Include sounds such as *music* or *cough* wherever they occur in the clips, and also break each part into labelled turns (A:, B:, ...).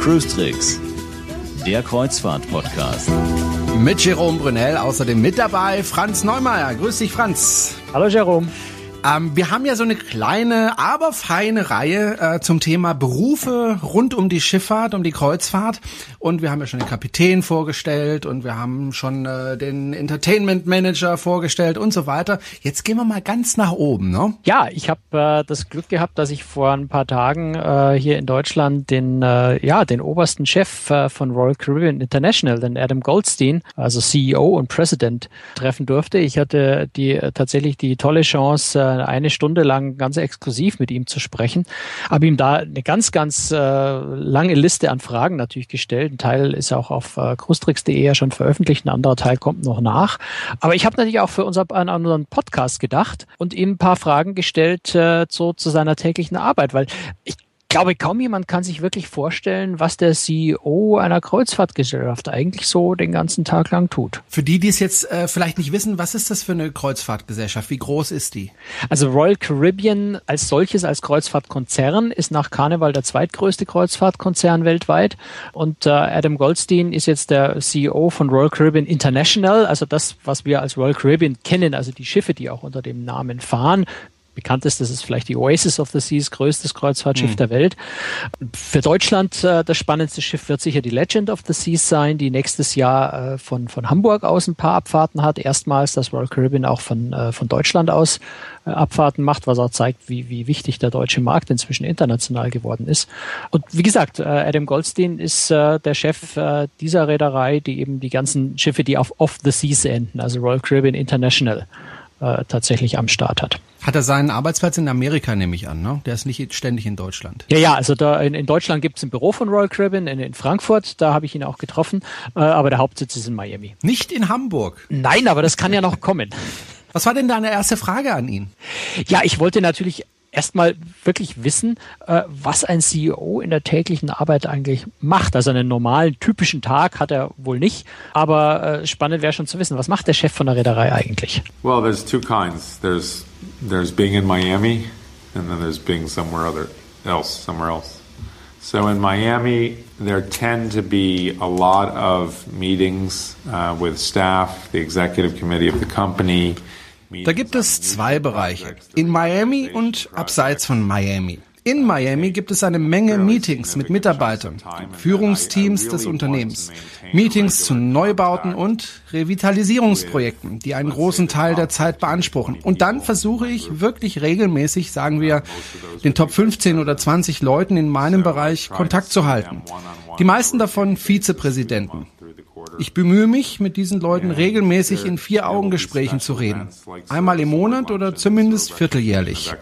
A: Cruise Tricks, der Kreuzfahrt-Podcast.
B: Mit Jerome Brunel außerdem mit dabei Franz Neumeier. Grüß dich, Franz.
C: Hallo, Jerome.
B: Ähm, wir haben ja so eine kleine, aber feine Reihe äh, zum Thema Berufe rund um die Schifffahrt, um die Kreuzfahrt. Und wir haben ja schon den Kapitän vorgestellt und wir haben schon äh, den Entertainment Manager vorgestellt und so weiter. Jetzt gehen wir mal ganz nach oben, ne?
C: Ja, ich habe äh, das Glück gehabt, dass ich vor ein paar Tagen äh, hier in Deutschland den, äh, ja, den obersten Chef äh, von Royal Caribbean International, den Adam Goldstein, also CEO und President, treffen durfte. Ich hatte die tatsächlich die tolle Chance, eine Stunde lang ganz exklusiv mit ihm zu sprechen. Habe ihm da eine ganz, ganz äh, lange Liste an Fragen natürlich gestellt. Ein Teil ist auch auf äh, krustrix.de ja schon veröffentlicht, ein anderer Teil kommt noch nach. Aber ich habe natürlich auch für unser, an unseren Podcast gedacht und ihm ein paar Fragen gestellt äh, so zu seiner täglichen Arbeit, weil ich glaube, kaum jemand kann sich wirklich vorstellen, was der CEO einer Kreuzfahrtgesellschaft eigentlich so den ganzen Tag lang tut.
B: Für die, die es jetzt äh, vielleicht nicht wissen, was ist das für eine Kreuzfahrtgesellschaft? Wie groß ist die?
C: Also Royal Caribbean als solches, als Kreuzfahrtkonzern, ist nach Carnival der zweitgrößte Kreuzfahrtkonzern weltweit. Und äh, Adam Goldstein ist jetzt der CEO von Royal Caribbean International, also das, was wir als Royal Caribbean kennen, also die Schiffe, die auch unter dem Namen fahren bekannt ist, das ist vielleicht die Oasis of the Seas, größtes Kreuzfahrtschiff mhm. der Welt. Für Deutschland äh, das spannendste Schiff wird sicher die Legend of the Seas sein, die nächstes Jahr äh, von, von Hamburg aus ein paar Abfahrten hat. Erstmals, dass Royal Caribbean auch von, äh, von Deutschland aus äh, Abfahrten macht, was auch zeigt, wie, wie wichtig der deutsche Markt inzwischen international geworden ist. Und wie gesagt, äh, Adam Goldstein ist äh, der Chef äh, dieser Reederei, die eben die ganzen Schiffe, die auf Off the Seas enden, also Royal Caribbean International, äh, tatsächlich am Start hat.
B: Hat er seinen Arbeitsplatz in Amerika, nehme ich an, ne? Der ist nicht ständig in Deutschland.
C: Ja, ja, also da in, in Deutschland gibt es ein Büro von Royal Caribbean in, in Frankfurt, da habe ich ihn auch getroffen, äh, aber der Hauptsitz ist in Miami.
B: Nicht in Hamburg?
C: Nein, aber das kann ja noch kommen.
B: Was war denn deine erste Frage an ihn?
C: Ja, ich wollte natürlich erstmal wirklich wissen, äh, was ein CEO in der täglichen Arbeit eigentlich macht. Also einen normalen, typischen Tag hat er wohl nicht, aber äh, spannend wäre schon zu wissen, was macht der Chef von der Reederei eigentlich?
D: Well, there's two kinds. There's there's being in Miami and then there's being somewhere other else, somewhere else. So in Miami, there tend to be a lot of meetings uh, with staff, the executive committee of the company,
B: da gibt es zwei Bereiche, in Miami und abseits von Miami. In Miami gibt es eine Menge Meetings mit Mitarbeitern, Führungsteams des Unternehmens, Meetings zu Neubauten und Revitalisierungsprojekten, die einen großen Teil der Zeit beanspruchen. Und dann versuche ich wirklich regelmäßig, sagen wir, den Top 15 oder 20 Leuten in meinem Bereich Kontakt zu halten. Die meisten davon Vizepräsidenten. Ich bemühe mich, mit diesen Leuten regelmäßig in Vier-Augen-Gesprächen zu reden. Einmal im Monat oder zumindest vierteljährlich.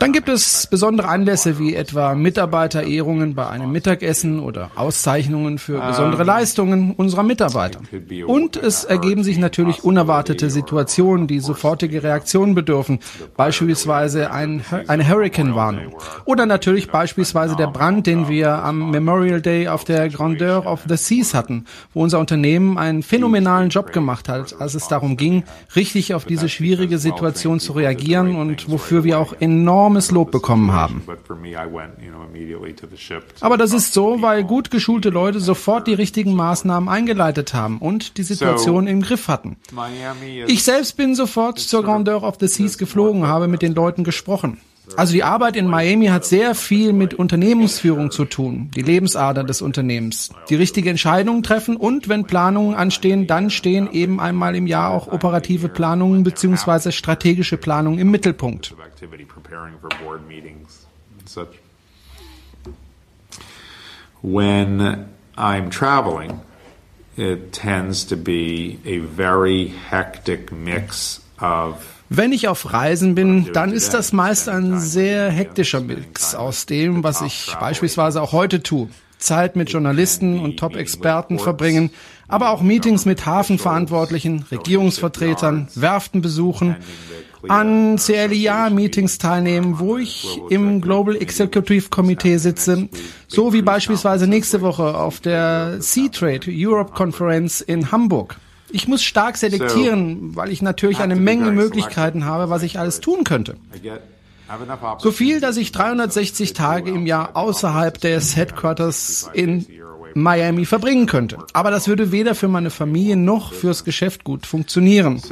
B: Dann gibt es besondere Anlässe wie etwa Mitarbeiterehrungen bei einem Mittagessen oder Auszeichnungen für besondere Leistungen unserer Mitarbeiter. Und es ergeben sich natürlich unerwartete Situationen, die sofortige Reaktionen bedürfen, beispielsweise ein, eine Hurricane-Warnung. Oder natürlich beispielsweise der Brand, den wir am Memorial Day auf der Grandeur of the Seas hatten, wo unser Unternehmen einen phänomenalen Job gemacht hat, als es darum ging, richtig auf diese schwierige Situation zu reagieren und wofür wir auch enormes Lob bekommen haben. Aber das ist so, weil gut geschulte Leute sofort die richtigen Maßnahmen eingeleitet haben und die Situation im Griff hatten. Ich selbst bin sofort zur Grandeur of the Seas geflogen, habe mit den Leuten gesprochen. Also die Arbeit in Miami hat sehr viel mit Unternehmensführung zu tun, die Lebensader des Unternehmens, die richtige Entscheidungen treffen und wenn Planungen anstehen, dann stehen eben einmal im Jahr auch operative Planungen beziehungsweise strategische Planungen im Mittelpunkt.
D: When I'm traveling, it tends to be a very hectic mix of
B: wenn ich auf Reisen bin, dann ist das meist ein sehr hektischer Mix aus dem, was ich beispielsweise auch heute tue. Zeit mit Journalisten und Top-Experten verbringen, aber auch Meetings mit Hafenverantwortlichen, Regierungsvertretern, Werften besuchen an CLIA-Meetings teilnehmen, wo ich im Global Executive Committee sitze, so wie beispielsweise nächste Woche auf der C-Trade Europe Conference in Hamburg. Ich muss stark selektieren, weil ich natürlich eine Menge Möglichkeiten habe, was ich alles tun könnte. So viel, dass ich 360 Tage im Jahr außerhalb des Headquarters in Miami verbringen könnte. Aber das würde weder für meine Familie noch fürs Geschäft gut funktionieren.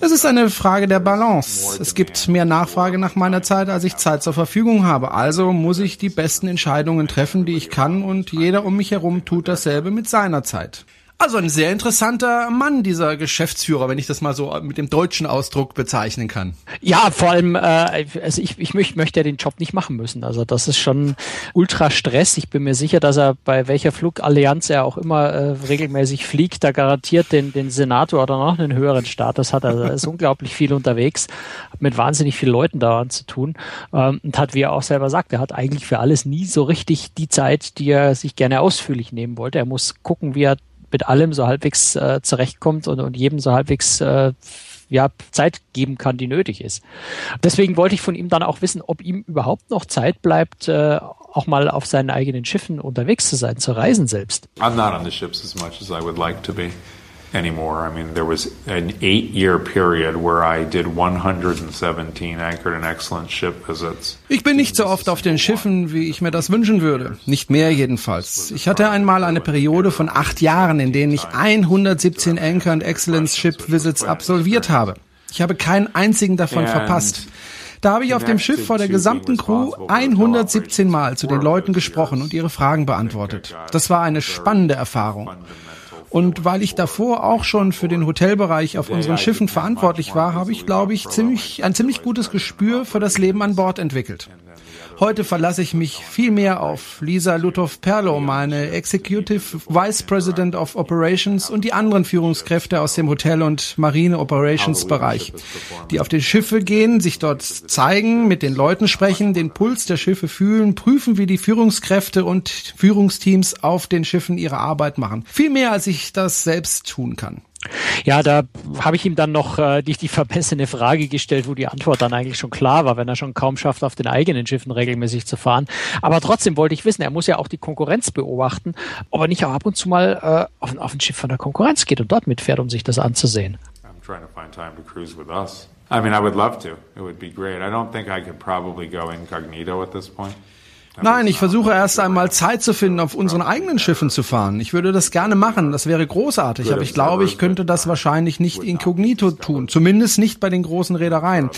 B: Es ist eine Frage der Balance. Es gibt mehr Nachfrage nach meiner Zeit, als ich Zeit zur Verfügung habe. Also muss ich die besten Entscheidungen treffen, die ich kann und jeder um mich herum tut dasselbe mit seiner Zeit. Also ein sehr interessanter Mann, dieser Geschäftsführer, wenn ich das mal so mit dem deutschen Ausdruck bezeichnen kann.
C: Ja, vor allem, äh, also ich, ich möchte, ja den Job nicht machen müssen. Also das ist schon ultra Stress. Ich bin mir sicher, dass er bei welcher Flugallianz er auch immer äh, regelmäßig fliegt, da garantiert den, den Senator oder noch einen höheren Status hat. Also er ist unglaublich viel unterwegs, hat mit wahnsinnig vielen Leuten daran zu tun ähm, und hat, wie er auch selber sagt, er hat eigentlich für alles nie so richtig die Zeit, die er sich gerne ausführlich nehmen wollte. Er muss gucken, wie er mit allem so halbwegs äh, zurechtkommt und, und jedem so halbwegs äh, ja, Zeit geben kann, die nötig ist. Deswegen wollte ich von ihm dann auch wissen, ob ihm überhaupt noch Zeit bleibt, äh, auch mal auf seinen eigenen Schiffen unterwegs zu sein, zu reisen selbst.
D: I'm not on the ships as much as I would like to be anymore. I mean, there was an eight year period where I did 117 anchored and excellent ship visits.
B: Ich bin nicht so oft auf den Schiffen, wie ich mir das wünschen würde. Nicht mehr jedenfalls. Ich hatte einmal eine Periode von acht Jahren, in denen ich 117 Anchor and Excellence Ship Visits absolviert habe. Ich habe keinen einzigen davon verpasst. Da habe ich auf dem Schiff vor der gesamten Crew 117 Mal zu den Leuten gesprochen und ihre Fragen beantwortet. Das war eine spannende Erfahrung. Und weil ich davor auch schon für den Hotelbereich auf unseren Schiffen verantwortlich war, habe ich, glaube ich, ziemlich, ein ziemlich gutes Gespür für das Leben an Bord entwickelt. Heute verlasse ich mich viel mehr auf Lisa Lutov-Perlo, meine Executive Vice President of Operations und die anderen Führungskräfte aus dem Hotel- und Marine-Operations-Bereich, die auf die Schiffe gehen, sich dort zeigen, mit den Leuten sprechen, den Puls der Schiffe fühlen, prüfen, wie die Führungskräfte und Führungsteams auf den Schiffen ihre Arbeit machen. Viel mehr, als ich das selbst tun kann.
C: Ja, da habe ich ihm dann noch äh, die, die verbesserte Frage gestellt, wo die Antwort dann eigentlich schon klar war, wenn er schon kaum schafft, auf den eigenen Schiffen regelmäßig zu fahren. Aber trotzdem wollte ich wissen, er muss ja auch die Konkurrenz beobachten, ob er nicht auch ab und zu mal äh, auf, auf ein Schiff von der Konkurrenz geht und dort mitfährt, um sich das anzusehen. I'm trying to find time to cruise with us.
D: I mean, I would love to. It would be great. I don't think I could probably go incognito at this point.
B: Nein, ich versuche erst einmal Zeit zu finden, auf unseren eigenen Schiffen zu fahren. Ich würde das gerne machen, das wäre großartig, aber ich glaube, ich könnte das wahrscheinlich nicht inkognito tun, zumindest nicht bei den großen Reedereien.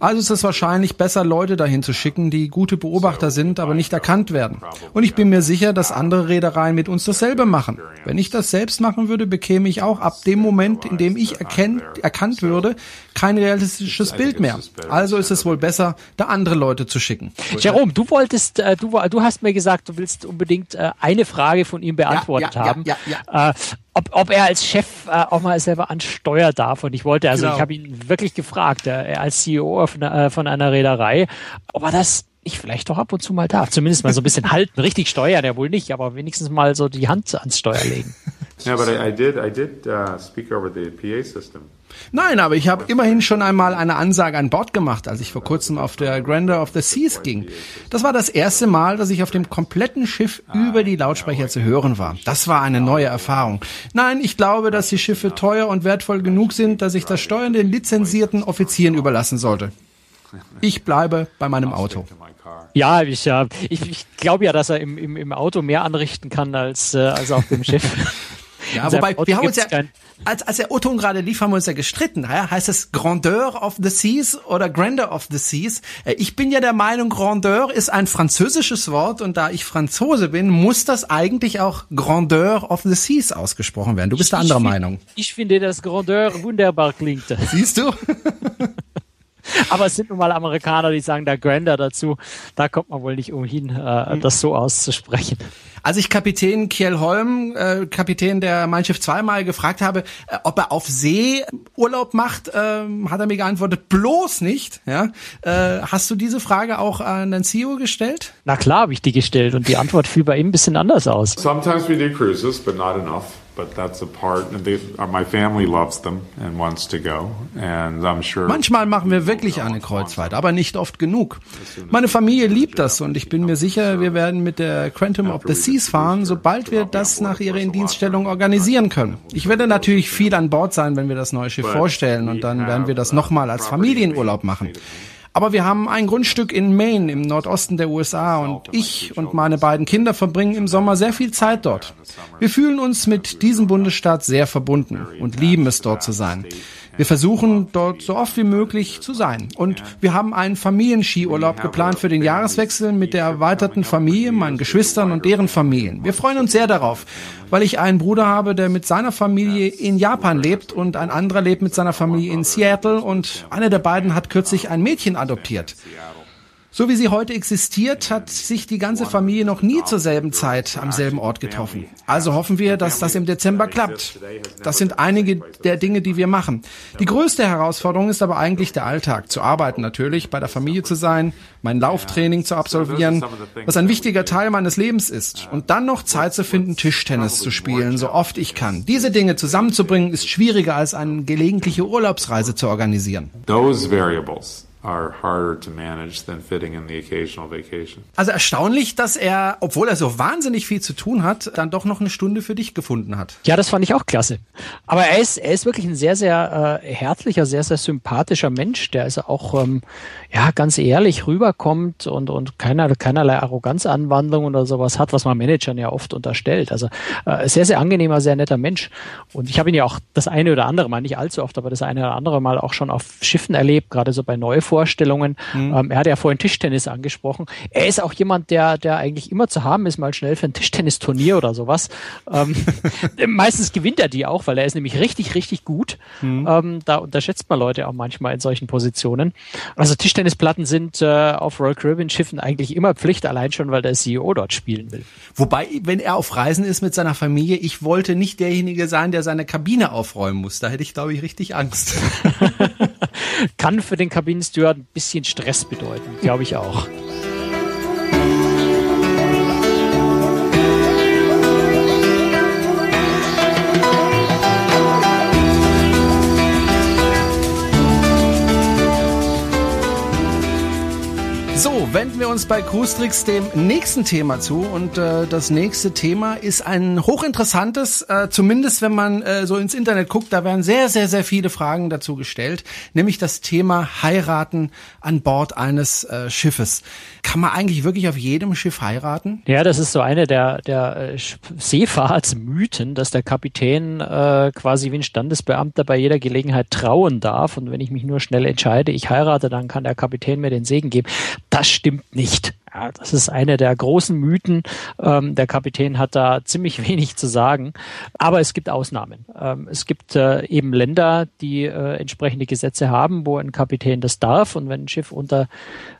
B: Also ist es wahrscheinlich besser, Leute dahin zu schicken, die gute Beobachter sind, aber nicht erkannt werden. Und ich bin mir sicher, dass andere Reedereien mit uns dasselbe machen. Wenn ich das selbst machen würde, bekäme ich auch ab dem Moment, in dem ich erkennt, erkannt würde, kein realistisches Bild mehr. Also ist es wohl besser, da andere Leute zu schicken.
C: Jerome, du wolltest, äh, du, du hast mir gesagt, du willst unbedingt äh, eine Frage von ihm beantwortet
B: ja, ja,
C: haben.
B: Ja, ja,
C: äh, ob, ob er als Chef äh, auch mal selber an Steuer darf. Und ich wollte, also
B: Genau.
C: ich habe ihn wirklich gefragt, äh, er als CEO von, äh, von einer Reederei, ob er das ich vielleicht doch ab und zu mal darf. Zumindest mal so ein bisschen *laughs* halten, richtig steuern, ja wohl nicht, aber wenigstens mal so die Hand ans Steuer legen. *laughs*
D: Yeah, but I, I did. I did uh, speak over the PA system.
B: Nein, aber ich habe immerhin schon einmal eine Ansage an Bord gemacht, als ich vor kurzem auf der Grandeur of the Seas ging. Das war das erste Mal, dass ich auf dem kompletten Schiff über die Lautsprecher zu hören war. Das war eine neue Erfahrung. Nein, ich glaube, dass die Schiffe teuer und wertvoll genug sind, dass ich das Steuern den lizenzierten Offizieren überlassen sollte. Ich bleibe bei meinem Auto.
C: Ja, ich, ja, ich, ich glaube ja, dass er im, im, im Auto mehr anrichten kann als, äh, als auf dem Schiff. *laughs*
B: Ja, wobei, wir haben uns ja, als, als der O-Ton gerade lief, haben wir uns ja gestritten. Heißt es Grandeur of the Seas oder Grandeur of the Seas? Äh, Ich bin ja der Meinung, Grandeur ist ein französisches Wort und da ich Franzose bin, muss das eigentlich auch Grandeur of the Seas ausgesprochen werden. Du bist der anderer Meinung.
C: Ich finde, dass Grandeur wunderbar klingt.
B: Siehst du? *laughs*
C: Aber es sind nun mal Amerikaner, die sagen da Grander dazu. Da kommt man wohl nicht umhin, äh, das so auszusprechen.
B: Als ich Kapitän Kjell Holm, äh, Kapitän der Mein Schiff zweimal gefragt habe, äh, ob er auf See Urlaub macht, ähm, hat er mir geantwortet, bloß nicht. Ja? Äh, hast du diese Frage auch an den CEO gestellt?
C: Na klar habe ich die gestellt und die Antwort fiel bei ihm ein bisschen anders aus.
D: Sometimes we do cruises, but not enough. But that's a part. They, my family loves them and wants to go, and I'm sure.
B: Manchmal machen wir wirklich eine Kreuzfahrt, aber nicht oft genug. Meine Familie liebt das und ich bin mir sicher, wir werden mit der Quantum of the Seas fahren, sobald wir das nach ihrer Indienststellung organisieren können. Ich werde natürlich viel an Bord sein, wenn wir das neue Schiff vorstellen und dann werden wir das nochmal als Familienurlaub machen. Aber wir haben ein Grundstück in Maine im Nordosten der USA und ich und meine beiden Kinder verbringen im Sommer sehr viel Zeit dort. Wir fühlen uns mit diesem Bundesstaat sehr verbunden und lieben es dort zu sein. Wir versuchen dort so oft wie möglich zu sein. Und wir haben einen Familienskiurlaub geplant für den Jahreswechsel mit der erweiterten Familie, meinen Geschwistern und deren Familien. Wir freuen uns sehr darauf, weil ich einen Bruder habe, der mit seiner Familie in Japan lebt und ein anderer lebt mit seiner Familie in Seattle und einer der beiden hat kürzlich ein Mädchen adoptiert. So wie sie heute existiert, hat sich die ganze Familie noch nie zur selben Zeit am selben Ort getroffen. Also hoffen wir, dass das im Dezember klappt. Das sind einige der Dinge, die wir machen. Die größte Herausforderung ist aber eigentlich der Alltag. Zu arbeiten natürlich, bei der Familie zu sein, mein Lauftraining zu absolvieren, was ein wichtiger Teil meines Lebens ist. Und dann noch Zeit zu finden, Tischtennis zu spielen, so oft ich kann. Diese Dinge zusammenzubringen, ist schwieriger als eine gelegentliche Urlaubsreise zu organisieren.
D: Those variables are harder to manage than fitting in the occasional vacation.
B: Also erstaunlich, dass er, obwohl er so wahnsinnig viel zu tun hat, dann doch noch eine Stunde für dich gefunden hat.
C: Ja, das fand ich auch klasse. Aber er ist, er ist wirklich ein sehr, sehr äh, herzlicher, sehr, sehr sympathischer Mensch, der also auch ähm, ja ganz ehrlich rüberkommt und und keiner, keinerlei Arroganzanwandlung oder sowas hat, was man Managern ja oft unterstellt. Also äh, sehr, sehr angenehmer, sehr netter Mensch. Und ich habe ihn ja auch das eine oder andere Mal, nicht allzu oft, aber das eine oder andere Mal auch schon auf Schiffen erlebt, gerade so bei Neuvorstellungen. Mhm. Ähm, er hat ja vorhin Tischtennis angesprochen. Er ist auch jemand, der, der eigentlich immer zu haben ist, mal schnell für ein Tischtennisturnier oder sowas. Ähm, *laughs* meistens gewinnt er die auch, weil er ist nämlich richtig, richtig gut. Mhm. Ähm, da unterschätzt man Leute auch manchmal in solchen Positionen. Also Tischtennisplatten sind äh, auf Royal Caribbean Schiffen eigentlich immer Pflicht, allein schon, weil der CEO dort spielen will.
B: Wobei, wenn er auf Reisen ist mit seiner Familie, ich wollte nicht derjenige sein, der seine Kabine aufräumen muss. Da hätte ich, glaube ich, richtig Angst. *laughs*
C: Kann für den Kabinensteward ein bisschen Stress bedeuten, glaube ich auch.
B: Wenden wir uns bei Cruistrix dem nächsten Thema zu und äh, das nächste Thema ist ein hochinteressantes, äh, zumindest wenn man äh, so ins Internet guckt, da werden sehr, sehr, sehr viele Fragen dazu gestellt, nämlich das Thema Heiraten an Bord eines äh, Schiffes. Kann man eigentlich wirklich auf jedem Schiff heiraten?
C: Ja, das ist so eine der, der äh, Seefahrtsmythen, dass der Kapitän äh, quasi wie ein Standesbeamter bei jeder Gelegenheit trauen darf und wenn ich mich nur schnell entscheide, ich heirate, dann kann der Kapitän mir den Segen geben. Das stimmt nicht. Ja, das ist eine der großen Mythen. Ähm, der Kapitän hat da ziemlich *laughs* wenig zu sagen. Aber es gibt Ausnahmen. Ähm, es gibt äh, eben Länder, die äh, entsprechende Gesetze haben, wo ein Kapitän das darf. Und wenn ein Schiff unter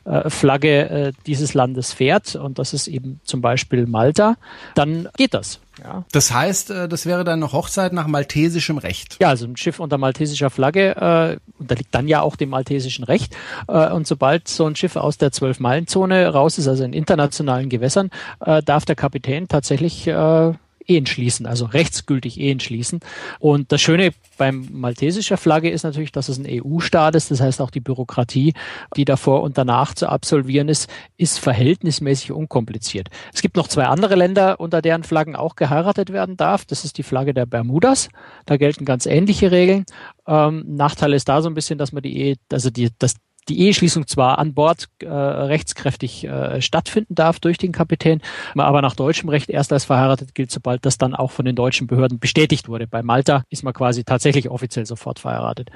C: äh, Flagge äh, dieses Landes fährt, und das ist eben zum Beispiel Malta, dann geht das.
B: Ja. Das heißt, äh, das wäre dann eine Hochzeit nach maltesischem Recht.
C: Ja, also ein Schiff unter maltesischer Flagge äh, unterliegt dann ja auch dem maltesischen Recht. Äh, und sobald so ein Schiff aus der Zwölf-Meilen-Zone raus ist, also in internationalen Gewässern, äh, darf der Kapitän tatsächlich äh, Ehen schließen, also rechtsgültig Ehen schließen. Und das Schöne beim maltesischer Flagge ist natürlich, dass es ein EU-Staat ist. Das heißt, auch die Bürokratie, die davor und danach zu absolvieren ist, ist verhältnismäßig unkompliziert. Es gibt noch zwei andere Länder, unter deren Flaggen auch geheiratet werden darf. Das ist die Flagge der Bermudas. Da gelten ganz ähnliche Regeln. Ähm, Nachteil ist da so ein bisschen, dass man die Ehe, also die, das, die Eheschließung zwar an Bord äh, rechtskräftig äh, stattfinden darf durch den Kapitän, aber nach deutschem Recht erst als verheiratet gilt, sobald das dann auch von den deutschen Behörden bestätigt wurde. Bei Malta ist man quasi tatsächlich offiziell sofort verheiratet.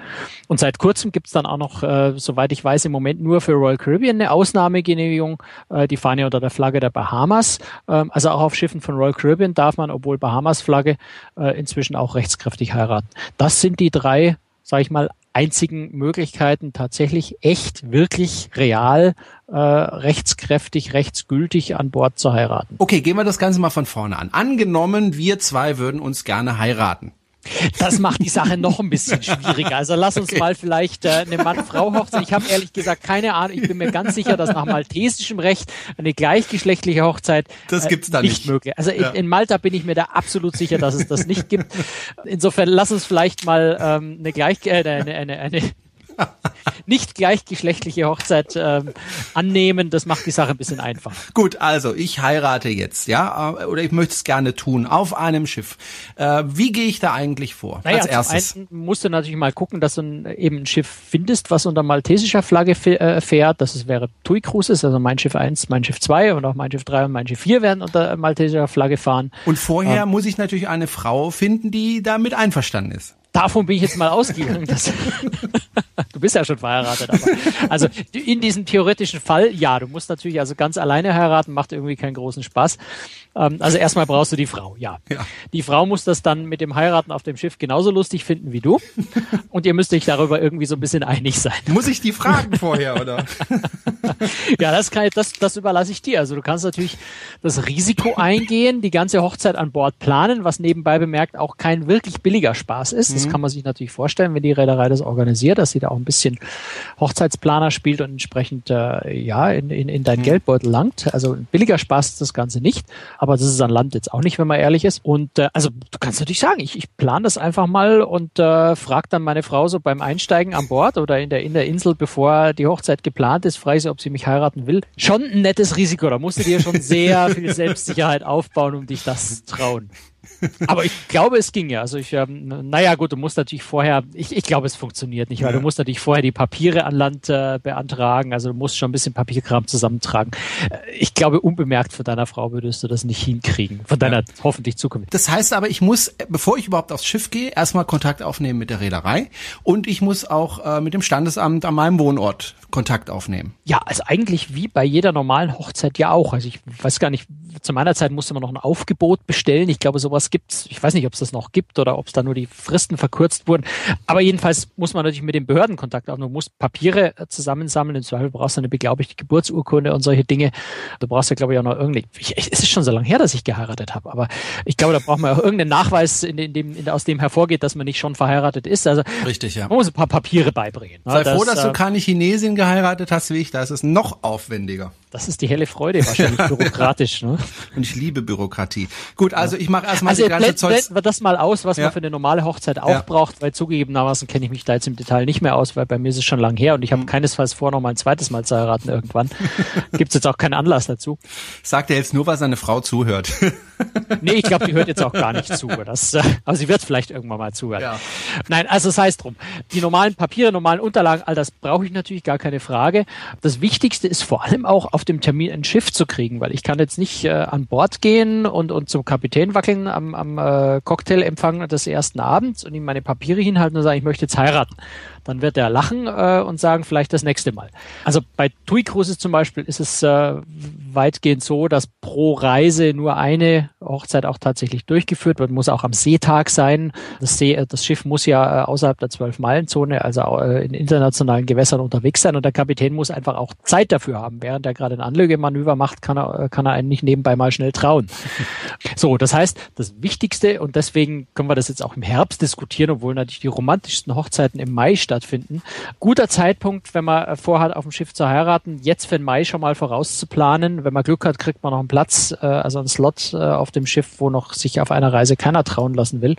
C: Und seit kurzem gibt's dann auch noch, äh, soweit ich weiß, im Moment nur für Royal Caribbean eine Ausnahmegenehmigung. Äh, die fahren ja unter der Flagge der Bahamas. Ähm, also auch auf Schiffen von Royal Caribbean darf man, obwohl Bahamas-Flagge, äh, inzwischen auch rechtskräftig heiraten. Das sind die drei sage ich mal, einzigen Möglichkeiten, tatsächlich echt, wirklich real, äh, rechtskräftig, rechtsgültig an Bord zu heiraten.
B: Okay, gehen wir das Ganze mal von vorne an. Angenommen, wir zwei würden uns gerne heiraten.
C: Das macht die Sache noch ein bisschen *laughs* schwieriger. Also lass uns okay. mal vielleicht äh, eine Mann-Frau-Hochzeit. Ich habe ehrlich gesagt keine Ahnung. Ich bin mir ganz sicher, dass nach maltesischem Recht eine gleichgeschlechtliche Hochzeit
B: das gibt's da
C: äh, nicht, nicht möglich. Also ja. in, in Malta bin ich mir da absolut sicher, dass es das nicht gibt. *laughs* Insofern lass uns vielleicht mal ähm, eine gleich äh, eine, eine, eine *laughs* nicht gleichgeschlechtliche Hochzeit ähm, annehmen. Das macht die Sache ein bisschen einfacher.
B: Gut, also ich heirate jetzt, ja, äh, oder ich möchte es gerne tun auf einem Schiff. Äh, wie gehe ich da eigentlich vor?
C: Naja, als erstes musst du natürlich mal gucken, dass du ein, eben ein Schiff findest, was unter maltesischer Flagge äh, fährt. Das wäre TUI Cruises, also mein Schiff 1, mein Schiff 2 und auch mein Schiff 3 und mein Schiff 4 werden unter maltesischer Flagge fahren.
B: Und vorher ähm, muss ich natürlich eine Frau finden, die damit einverstanden ist.
C: Davon bin ich jetzt mal ausgegangen. *laughs* Dass, du bist ja schon verheiratet, aber also in diesem theoretischen Fall, ja, du musst natürlich also ganz alleine heiraten, macht irgendwie keinen großen Spaß. Ähm, also erstmal brauchst du die Frau, ja. ja. Die Frau muss das dann mit dem Heiraten auf dem Schiff genauso lustig finden wie du. Und ihr müsst euch darüber irgendwie so ein bisschen einig sein.
B: Muss ich die fragen vorher, oder? *laughs*
C: ja, das, kann, das, das überlasse ich dir. Also du kannst natürlich das Risiko eingehen, die ganze Hochzeit an Bord planen, was nebenbei bemerkt auch kein wirklich billiger Spaß ist. Das mhm. kann man sich natürlich vorstellen, wenn die Reederei das organisiert, dass sie da auch ein bisschen Hochzeitsplaner spielt und entsprechend äh, ja in, in, in dein mhm. Geldbeutel langt. Also ein billiger Spaß ist das Ganze nicht, aber das ist an Land jetzt auch nicht, wenn man ehrlich ist. Und äh, also du kannst natürlich sagen, ich, ich plane das einfach mal und äh, frage dann meine Frau so beim Einsteigen an Bord oder in der in der Insel, bevor die Hochzeit geplant ist, frage sie, ob sie mich heiraten will. Schon ein nettes Risiko. Da musst du dir schon sehr *laughs* viel Selbstsicherheit aufbauen, um dich das zu trauen. Aber ich glaube, es ging ja. Also ich, ähm, naja gut, du musst natürlich vorher, ich, ich glaube, es funktioniert nicht, weil ja. du musst natürlich vorher die Papiere an Land äh, beantragen. Also du musst schon ein bisschen Papierkram zusammentragen. Äh, ich glaube, unbemerkt von deiner Frau würdest du das nicht hinkriegen. Von deiner ja. hoffentlich Zukunft.
B: Das heißt aber, ich muss, bevor ich überhaupt aufs Schiff gehe, erstmal Kontakt aufnehmen mit der Reederei und ich muss auch äh, mit dem Standesamt an meinem Wohnort Kontakt aufnehmen.
C: Ja, also eigentlich wie bei jeder normalen Hochzeit ja auch. Also ich weiß gar nicht, zu meiner Zeit musste man noch ein Aufgebot bestellen. Ich glaube, sowas gibt's. Ich weiß nicht, ob es das noch gibt oder ob es da nur die Fristen verkürzt wurden. Aber jedenfalls muss man natürlich mit den Behörden Kontakt aufnehmen. Du musst Papiere äh, zusammensammeln. Im Zweifel brauchst du eine beglaubigte Geburtsurkunde und solche Dinge. Du brauchst ja, glaube ich, auch noch irgendwie. Ich, es ist schon so lange her, dass ich geheiratet habe. Aber ich glaube, da braucht man auch irgendeinen Nachweis, in dem, in, aus dem hervorgeht, dass man nicht schon verheiratet ist. Also
B: Richtig, ja.
C: Man muss ein paar Papiere beibringen.
B: Sei das, froh, dass äh, du keine Chinesin geheiratet hast wie ich. Da ist es noch aufwendiger.
C: Das ist die helle Freude wahrscheinlich *laughs* bürokratisch. Ne?
B: Und ich liebe Bürokratie. Gut, also ich mache erstmal also die ganze Zeug.
C: Blenden wir das mal aus, was ja. man für eine normale Hochzeit auch ja. braucht, weil zugegebenermaßen kenne ich mich da jetzt im Detail nicht mehr aus, weil bei mir ist es schon lang her und ich habe mhm. keinesfalls vor, noch mal ein zweites Mal zu heiraten irgendwann. *laughs* Gibt's jetzt auch keinen Anlass dazu.
B: Sagt er jetzt nur, weil seine Frau zuhört. *laughs*
C: nee, ich glaube, die hört jetzt auch gar nicht zu. Das, äh, aber sie wird vielleicht irgendwann mal zuhören. Ja. Nein, also sei es drum. Die normalen Papiere, normalen Unterlagen, all das brauche ich natürlich gar keine Frage. Das Wichtigste ist vor allem auch auf dem Termin ein Schiff zu kriegen, weil ich kann jetzt nicht äh, an Bord gehen und, und zum Kapitän wackeln am, am äh, Cocktailempfang des ersten Abends und ihm meine Papiere hinhalten und sagen, ich möchte jetzt heiraten dann wird er lachen äh, und sagen, vielleicht das nächste Mal. Also bei TUI Cruises zum Beispiel ist es äh, weitgehend so, dass pro Reise nur eine Hochzeit auch tatsächlich durchgeführt wird, muss auch am Seetag sein. Das, See, äh, das Schiff muss ja äh, außerhalb der Zwölf-Meilen-Zone, also äh, in internationalen Gewässern unterwegs sein und der Kapitän muss einfach auch Zeit dafür haben. Während er gerade ein Anlögemanöver macht, kann er, kann er einen nicht nebenbei mal schnell trauen. *laughs* so, das heißt, das Wichtigste und deswegen können wir das jetzt auch im Herbst diskutieren, obwohl natürlich die romantischsten Hochzeiten im Mai stattfinden. Guter Zeitpunkt, wenn man vorhat, auf dem Schiff zu heiraten, jetzt für den Mai schon mal vorauszuplanen. Wenn man Glück hat, kriegt man noch einen Platz, äh, also einen Slot äh, auf dem Schiff, wo noch sich auf einer Reise keiner trauen lassen will.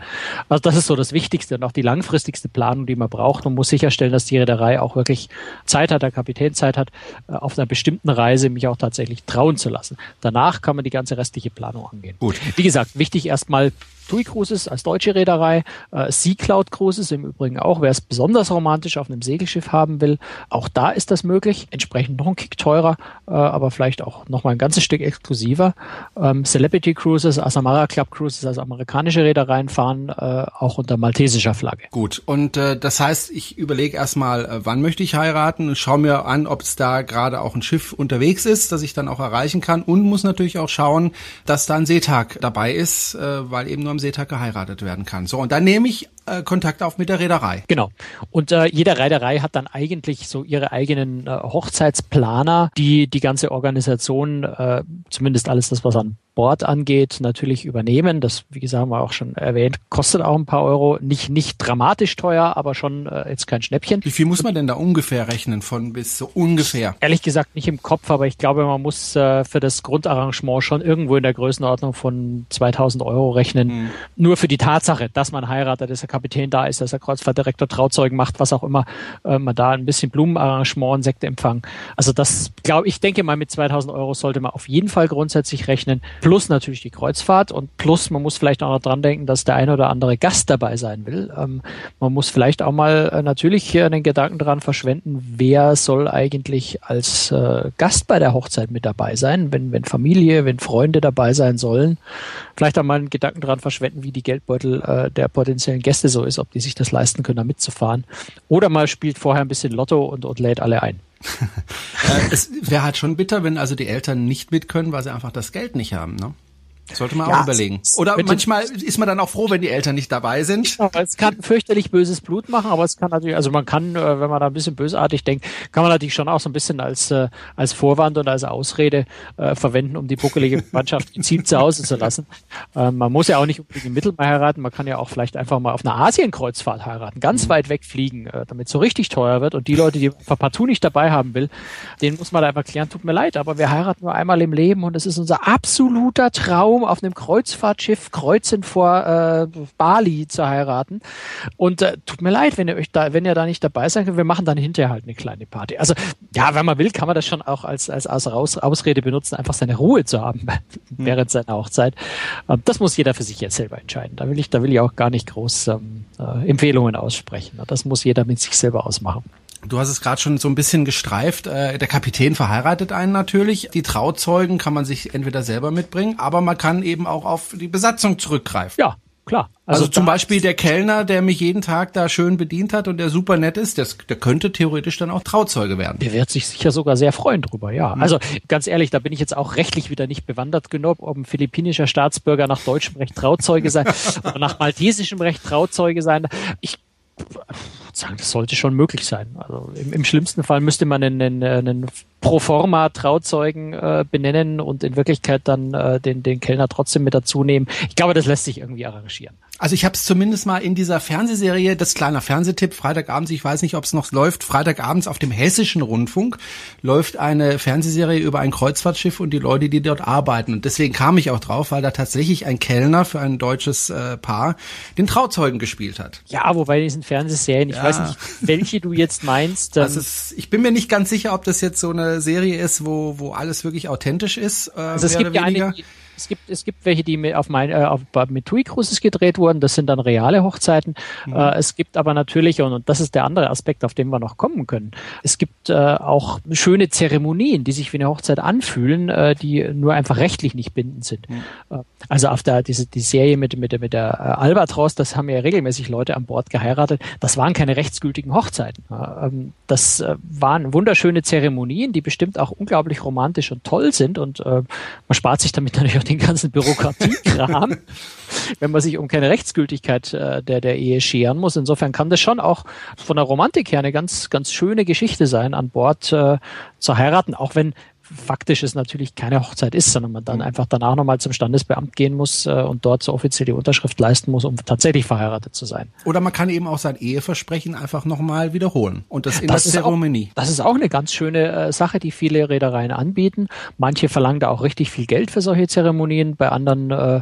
C: Also das ist so das Wichtigste und auch die langfristigste Planung, die man braucht. Man muss sicherstellen, dass die Reederei auch wirklich Zeit hat, der Kapitän Zeit hat, äh, auf einer bestimmten Reise mich auch tatsächlich trauen zu lassen. Danach kann man die ganze restliche Planung angehen. Gut. Wie gesagt, wichtig erstmal TUI Cruises als deutsche Reederei, äh, Sea Cloud Cruises im Übrigen auch, wer es besonders romantisch auf einem Segelschiff haben will, auch da ist das möglich, entsprechend noch ein Kick teurer, äh, aber vielleicht auch noch mal ein ganzes Stück exklusiver. Ähm, Celebrity Cruises, Asamara Club Cruises, also amerikanische Reedereien fahren äh, auch unter maltesischer Flagge.
B: Gut, und äh, das heißt, ich überlege erstmal, äh, wann möchte ich heiraten und schaue mir an, ob es da gerade auch ein Schiff unterwegs ist, das ich dann auch erreichen kann und muss natürlich auch schauen, dass da ein Seetag dabei ist, äh, weil eben nur am Seetag geheiratet werden kann. So, und dann nehme ich äh, Kontakt auf mit der Reederei.
C: Genau. Und äh, jede Reederei hat dann eigentlich so ihre eigenen äh, Hochzeitsplaner, die die ganze Organisation, äh, zumindest alles das, was an Bord angeht, natürlich übernehmen. Das, wie gesagt, haben wir auch schon erwähnt, kostet auch ein paar Euro. Nicht, nicht dramatisch teuer, aber schon äh, jetzt kein Schnäppchen.
B: Wie viel muss man denn da ungefähr rechnen von bis so ungefähr?
C: Ehrlich gesagt nicht im Kopf, aber ich glaube, man muss äh, für das Grundarrangement schon irgendwo in der Größenordnung von 2000 Euro rechnen. Mhm. Nur für die Tatsache, dass man heiratet, dass der Kapitän da ist, dass der Kreuzfahrtdirektor Trauzeugen macht, was auch immer, äh, man da ein bisschen Blumenarrangement, Sektempfang. Also das, glaube ich, denke mal, mit 2000 Euro sollte man auf jeden Fall grundsätzlich rechnen plus natürlich die Kreuzfahrt und plus man muss vielleicht auch noch dran denken, dass der eine oder andere Gast dabei sein will. Ähm, man muss vielleicht auch mal äh, natürlich äh, den Gedanken dran verschwenden, wer soll eigentlich als äh, Gast bei der Hochzeit mit dabei sein, wenn, wenn Familie, wenn Freunde dabei sein sollen. Vielleicht auch mal einen Gedanken dran verschwenden, wie die Geldbeutel äh, der potenziellen Gäste so ist, ob die sich das leisten können, da mitzufahren. Oder mal spielt vorher ein bisschen Lotto und, und lädt alle ein. *laughs*
B: äh, es wäre halt schon bitter, wenn also die Eltern nicht mit können, weil sie einfach das Geld nicht haben, ne? Sollte man ja, auch überlegen. Oder manchmal ist man dann auch froh, wenn die Eltern nicht dabei sind.
C: Ja, es kann fürchterlich böses Blut machen, aber es kann natürlich, also man kann, äh, wenn man da ein bisschen bösartig denkt, kann man natürlich schon auch so ein bisschen als, äh, als Vorwand und als Ausrede äh, verwenden, um die buckelige *laughs* Mannschaft gezielt zu Hause zu lassen. Ähm, man muss ja auch nicht unbedingt im Mittelmeer heiraten, man kann ja auch vielleicht einfach mal auf einer Asienkreuzfahrt heiraten, ganz mhm. weit weg fliegen, äh, damit es so richtig teuer wird. Und die Leute, die partout nicht dabei haben will, denen muss man da einfach klären, tut mir leid, aber wir heiraten nur einmal im Leben und es ist unser absoluter Traum, auf einem Kreuzfahrtschiff kreuzen vor äh, Bali zu heiraten. Und äh, tut mir leid, wenn ihr euch da, wenn ihr da nicht dabei seid, wir machen dann hinterher halt eine kleine Party. Also ja, wenn man will, kann man das schon auch als als, als Aus, Ausrede benutzen, einfach seine Ruhe zu haben mhm. *laughs* während seiner Hochzeit. Ähm, das muss jeder für sich jetzt selber entscheiden. Da will ich, da will ich auch gar nicht groß ähm, äh, Empfehlungen aussprechen. Das muss jeder mit sich selber ausmachen.
B: Du hast es gerade schon so ein bisschen gestreift. Äh, der Kapitän verheiratet einen natürlich. Die Trauzeugen kann man sich entweder selber mitbringen, aber man kann eben auch auf die Besatzung zurückgreifen.
C: Ja, klar.
B: Also, also zum Beispiel der Kellner, der mich jeden Tag da schön bedient hat und der super nett ist, das, der könnte theoretisch dann auch Trauzeuge werden.
C: Der wird sich sicher sogar sehr freuen drüber, ja. Mhm. Also ganz ehrlich, da bin ich jetzt auch rechtlich wieder nicht bewandert genug, ob ein philippinischer Staatsbürger nach deutschem Recht Trauzeuge sein *laughs* oder nach maltesischem Recht Trauzeuge sein. Ich sagen, das sollte schon möglich sein. Also im, im schlimmsten Fall müsste man einen, einen Proforma Trauzeugen äh, benennen und in Wirklichkeit dann äh, den, den Kellner trotzdem mit dazu nehmen. Ich glaube, das lässt sich irgendwie arrangieren.
B: Also ich habe es zumindest mal in dieser Fernsehserie, das kleiner Fernsehtipp, Freitagabends, ich weiß nicht, ob es noch läuft, Freitagabends auf dem Hessischen Rundfunk läuft eine Fernsehserie über ein Kreuzfahrtschiff und die Leute, die dort arbeiten. Und deswegen kam ich auch drauf, weil da tatsächlich ein Kellner für ein deutsches äh, Paar den Trauzeugen gespielt hat.
C: Ja, wobei diesen Fernsehserien, ich ja. weiß nicht, welche du jetzt meinst. *laughs*
B: Ähm, ist, ich bin mir nicht ganz sicher, ob das jetzt so eine Serie ist, wo, wo alles wirklich authentisch ist.
C: Äh, also es gibt ja eine, es gibt, es gibt welche, die mit, auf mein, äh, auf, mit TUI Cruises gedreht wurden. Das sind dann reale Hochzeiten. Mhm. Äh, es gibt aber natürlich, und, und das ist der andere Aspekt, auf den wir noch kommen können. Es gibt äh, auch schöne Zeremonien, die sich wie eine Hochzeit anfühlen, äh, die nur einfach rechtlich nicht bindend sind. Mhm. Äh, also auf der, diese, die Serie mit, mit, mit der äh, Albatros, das haben ja regelmäßig Leute an Bord geheiratet. Das waren keine rechtsgültigen Hochzeiten. Äh, ähm, das äh, waren wunderschöne Zeremonien, die bestimmt auch unglaublich romantisch und toll sind und äh, man spart sich damit *laughs* natürlich auch den ganzen Bürokratiekram, *laughs* wenn man sich um keine Rechtsgültigkeit äh, der, der Ehe scheren muss. Insofern kann das schon auch von der Romantik her eine ganz, ganz schöne Geschichte sein, an Bord äh, zu heiraten, auch wenn faktisch es natürlich keine Hochzeit ist, sondern man dann mhm. einfach danach nochmal zum Standesbeamt gehen muss äh, und dort so offiziell die Unterschrift leisten muss, um tatsächlich verheiratet zu sein.
B: Oder man kann eben auch sein Eheversprechen einfach nochmal wiederholen und das in das der Zeremonie.
C: Auch, das ist auch eine ganz schöne äh, Sache, die viele Reedereien anbieten. Manche verlangen da auch richtig viel Geld für solche Zeremonien, bei anderen äh,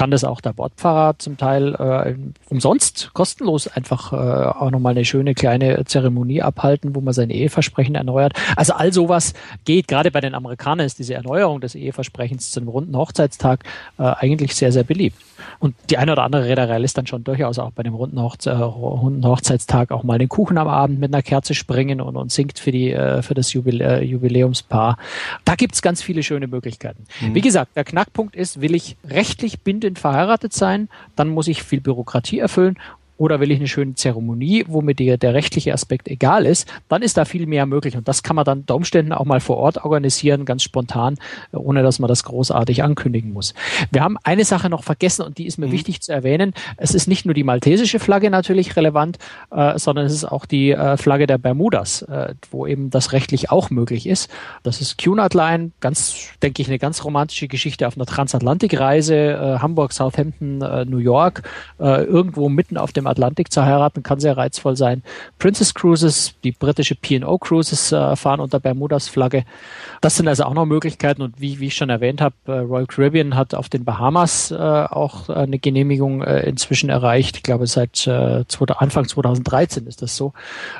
C: kann das auch der Bordfahrer zum Teil äh, umsonst, kostenlos einfach äh, auch nochmal eine schöne kleine Zeremonie abhalten, wo man sein Eheversprechen erneuert. Also all sowas geht. Gerade bei den Amerikanern ist diese Erneuerung des Eheversprechens zu einem runden Hochzeitstag äh, eigentlich sehr, sehr beliebt. Und die eine oder andere Reederei lässt dann schon durchaus auch bei dem runden, Hochze äh, runden Hochzeitstag auch mal den Kuchen am Abend mit einer Kerze springen und, und singt für, die, äh, für das Jubilä äh, Jubiläumspaar. Da gibt's ganz viele schöne Möglichkeiten. Mhm. Wie gesagt, der Knackpunkt ist, will ich rechtlich bindend verheiratet sein, dann muss ich viel Bürokratie erfüllen oder will ich eine schöne Zeremonie, wo mir der, der rechtliche Aspekt egal ist, dann ist da viel mehr möglich. Und das kann man dann unter Umständen auch mal vor Ort organisieren, ganz spontan, ohne dass man das großartig ankündigen muss. Wir haben eine Sache noch vergessen und die ist mir mhm. wichtig zu erwähnen. Es ist nicht nur die maltesische Flagge natürlich relevant, äh, sondern es ist auch die äh, Flagge der Bermudas, äh, wo eben das rechtlich auch möglich ist. Das ist Cunard Line, ganz, denke ich, eine ganz romantische Geschichte auf einer Transatlantikreise, äh, Hamburg, Southampton, äh, New York, äh, irgendwo mitten auf dem Atlantik zu heiraten, kann sehr reizvoll sein. Princess Cruises, die britische P&O Cruises äh, fahren unter Bermudas Flagge. Das sind also auch noch Möglichkeiten und wie, wie ich schon erwähnt habe, äh, Royal Caribbean hat auf den Bahamas äh, auch eine Genehmigung äh, inzwischen erreicht. Ich glaube, seit äh, Anfang 2013 ist das so,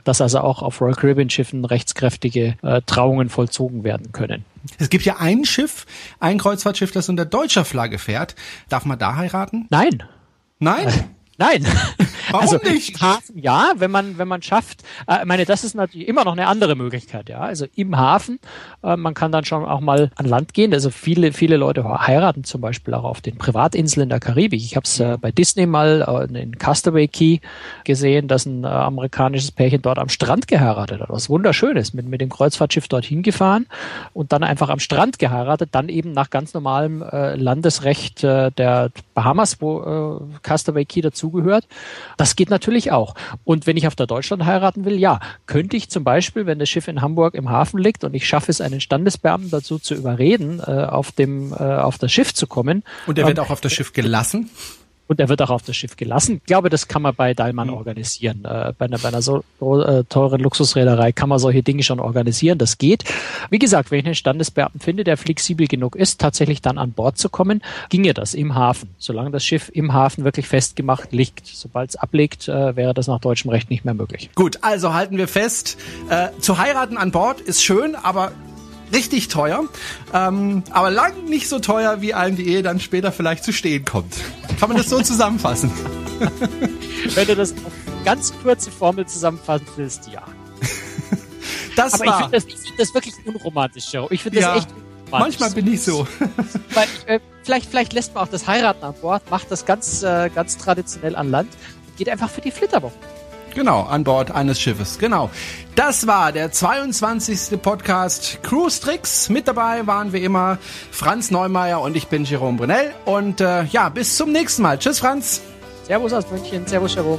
C: dass also auch auf Royal Caribbean Schiffen rechtskräftige äh, Trauungen vollzogen werden können.
B: Es gibt ja ein Schiff, ein Kreuzfahrtschiff, das unter deutscher Flagge fährt. Darf man da heiraten?
C: Nein.
B: Nein? *laughs*
C: Nein. *laughs*
B: Warum also, nicht?
C: Hafen, ja, wenn man, wenn man schafft, äh, meine, das ist natürlich immer noch eine andere Möglichkeit, ja. Also im Hafen, äh, man kann dann schon auch mal an Land gehen. Also viele, viele Leute heiraten zum Beispiel auch auf den Privatinseln der Karibik. Ich habe es äh, bei Disney mal äh, in Castaway Key gesehen, dass ein äh, amerikanisches Pärchen dort am Strand geheiratet hat, was wunderschön ist, mit, mit dem Kreuzfahrtschiff dorthin gefahren und dann einfach am Strand geheiratet, dann eben nach ganz normalem äh, Landesrecht äh, der Bahamas, wo äh, Castaway Key dazugehört. Das geht natürlich auch. Und wenn ich auf der Deutschland heiraten will, ja, könnte ich zum Beispiel, wenn das Schiff in Hamburg im Hafen liegt und ich schaffe es, einen Standesbeamten dazu zu überreden, äh, auf dem äh, auf das Schiff zu kommen.
B: Und er wird ähm, auch auf das Schiff gelassen?
C: Und er wird auch auf das Schiff gelassen. Ich glaube, das kann man bei Dahlmann mhm. organisieren. Äh, bei, einer, bei einer so äh, teuren Luxusreederei kann man solche Dinge schon organisieren. Das geht. Wie gesagt, wenn ich einen Standesbeamten finde, der flexibel genug ist, tatsächlich dann an Bord zu kommen, ginge das im Hafen. Solange das Schiff im Hafen wirklich festgemacht liegt. Sobald es ablegt, äh, wäre das nach deutschem Recht nicht mehr möglich.
B: Gut, also halten wir fest, äh, zu heiraten an Bord ist schön, aber richtig teuer, ähm, aber lang nicht so teuer, wie einem die Ehe dann später vielleicht zu stehen kommt. Kann man das so zusammenfassen? *laughs*
C: Wenn du das auf ganz kurze Formel zusammenfassen willst, ja.
B: Das
C: aber
B: war.
C: Ich finde das, find das, wirklich unromantisch, Joe. Ich finde das ja, echt
B: Manchmal bin ich so. *laughs*
C: Weil, äh, vielleicht, vielleicht lässt man auch das Heiraten an Bord, macht das ganz, äh, ganz traditionell an Land und geht einfach für die Flitterwochen.
B: Genau, an Bord eines Schiffes. Genau. Das war der 22. Podcast Cruise Tricks. Mit dabei waren wie immer Franz Neumeier und ich bin Jerome Brunel. Und äh, ja, bis zum nächsten Mal. Tschüss, Franz.
C: Servus aus München. Servus, Jerome.